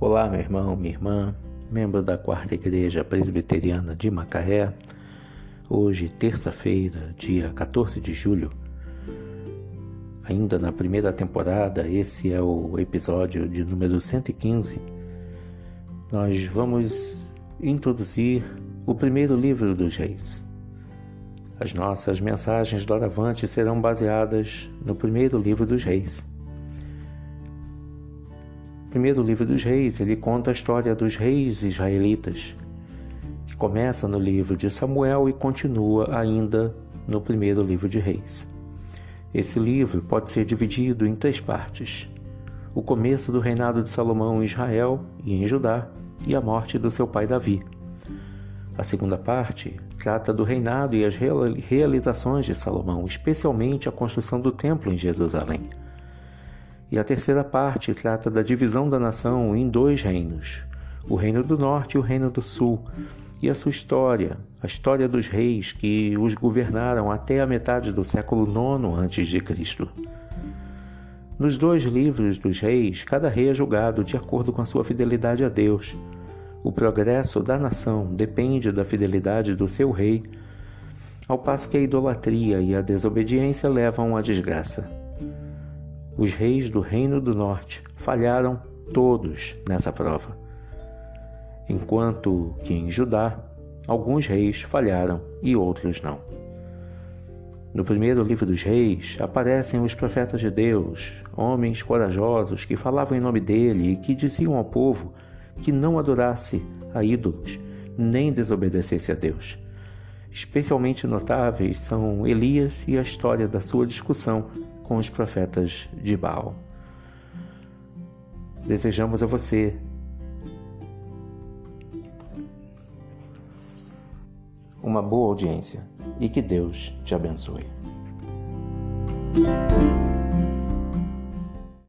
Olá, meu irmão, minha irmã, membro da Quarta Igreja Presbiteriana de Macaé. Hoje, terça-feira, dia 14 de julho, ainda na primeira temporada, esse é o episódio de número 115. Nós vamos introduzir o primeiro livro dos Reis. As nossas mensagens doravante serão baseadas no primeiro livro dos Reis. Primeiro livro dos Reis, ele conta a história dos reis israelitas, que começa no livro de Samuel e continua ainda no primeiro livro de Reis. Esse livro pode ser dividido em três partes: o começo do reinado de Salomão em Israel e em Judá, e a morte do seu pai Davi. A segunda parte trata do reinado e as realizações de Salomão, especialmente a construção do templo em Jerusalém. E a terceira parte trata da divisão da nação em dois reinos, o Reino do Norte e o Reino do Sul, e a sua história, a história dos reis que os governaram até a metade do século IX a.C. Nos dois livros dos reis, cada rei é julgado de acordo com a sua fidelidade a Deus o progresso da nação depende da fidelidade do seu rei, ao passo que a idolatria e a desobediência levam à desgraça. Os reis do Reino do Norte falharam todos nessa prova, enquanto que em Judá alguns reis falharam e outros não. No primeiro livro dos reis aparecem os profetas de Deus, homens corajosos que falavam em nome dele e que diziam ao povo que não adorasse a ídolos, nem desobedecesse a Deus. Especialmente notáveis são Elias e a história da sua discussão com os profetas de Baal. Desejamos a você uma boa audiência e que Deus te abençoe.